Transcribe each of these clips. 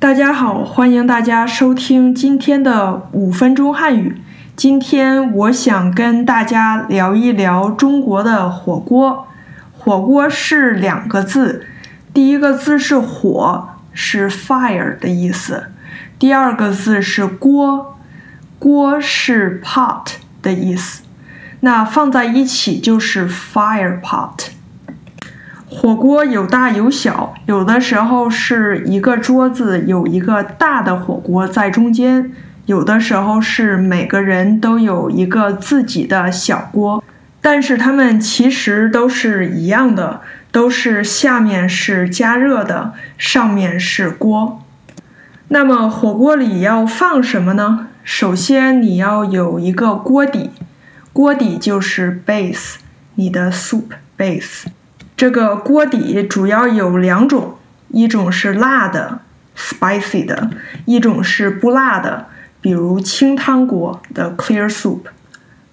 大家好，欢迎大家收听今天的五分钟汉语。今天我想跟大家聊一聊中国的火锅。火锅是两个字，第一个字是火，是 fire 的意思；第二个字是锅，锅是 pot 的意思。那放在一起就是 fire pot。火锅有大有小，有的时候是一个桌子有一个大的火锅在中间，有的时候是每个人都有一个自己的小锅，但是它们其实都是一样的，都是下面是加热的，上面是锅。那么火锅里要放什么呢？首先你要有一个锅底，锅底就是 base，你的 soup base。这个锅底主要有两种，一种是辣的，spicy 的；一种是不辣的，比如清汤锅的 clear soup。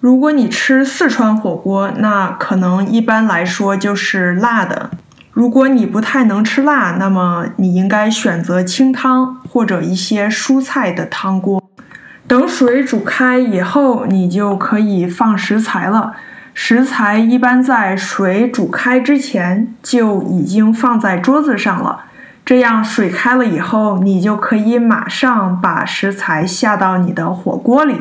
如果你吃四川火锅，那可能一般来说就是辣的。如果你不太能吃辣，那么你应该选择清汤或者一些蔬菜的汤锅。等水煮开以后，你就可以放食材了。食材一般在水煮开之前就已经放在桌子上了，这样水开了以后，你就可以马上把食材下到你的火锅里。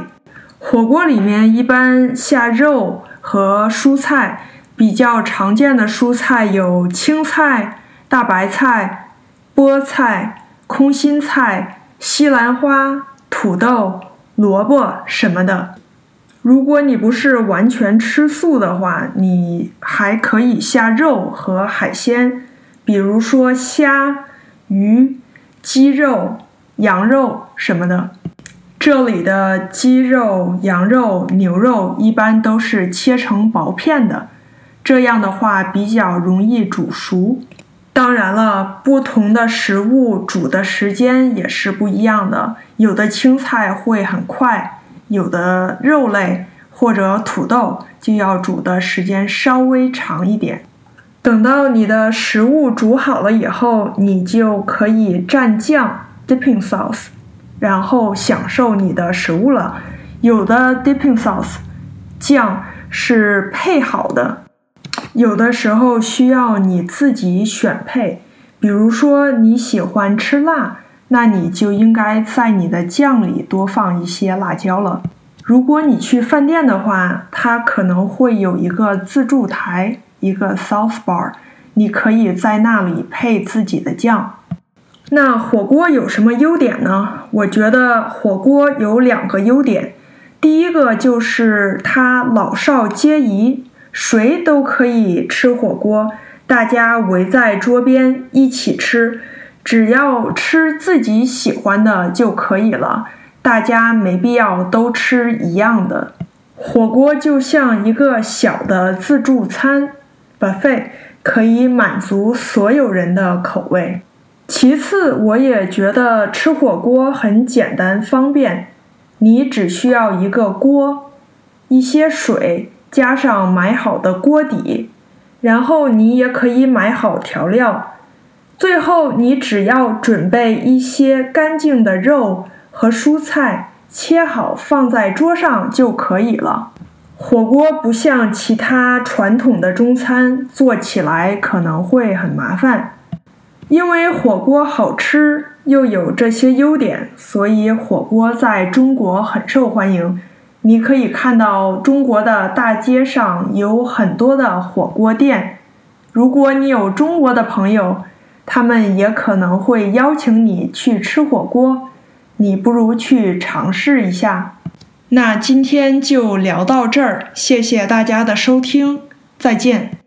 火锅里面一般下肉和蔬菜，比较常见的蔬菜有青菜、大白菜、菠菜、空心菜、西兰花、土豆、萝卜什么的。如果你不是完全吃素的话，你还可以下肉和海鲜，比如说虾、鱼、鸡肉、羊肉什么的。这里的鸡肉、羊肉、牛肉一般都是切成薄片的，这样的话比较容易煮熟。当然了，不同的食物煮的时间也是不一样的，有的青菜会很快。有的肉类或者土豆就要煮的时间稍微长一点。等到你的食物煮好了以后，你就可以蘸酱 （dipping sauce），然后享受你的食物了。有的 dipping sauce 酱是配好的，有的时候需要你自己选配。比如说你喜欢吃辣。那你就应该在你的酱里多放一些辣椒了。如果你去饭店的话，它可能会有一个自助台，一个 s o u t h bar，你可以在那里配自己的酱。那火锅有什么优点呢？我觉得火锅有两个优点，第一个就是它老少皆宜，谁都可以吃火锅，大家围在桌边一起吃。只要吃自己喜欢的就可以了，大家没必要都吃一样的。火锅就像一个小的自助餐，buffet 可以满足所有人的口味。其次，我也觉得吃火锅很简单方便，你只需要一个锅、一些水，加上买好的锅底，然后你也可以买好调料。最后，你只要准备一些干净的肉和蔬菜，切好放在桌上就可以了。火锅不像其他传统的中餐，做起来可能会很麻烦。因为火锅好吃又有这些优点，所以火锅在中国很受欢迎。你可以看到中国的大街上有很多的火锅店。如果你有中国的朋友，他们也可能会邀请你去吃火锅，你不如去尝试一下。那今天就聊到这儿，谢谢大家的收听，再见。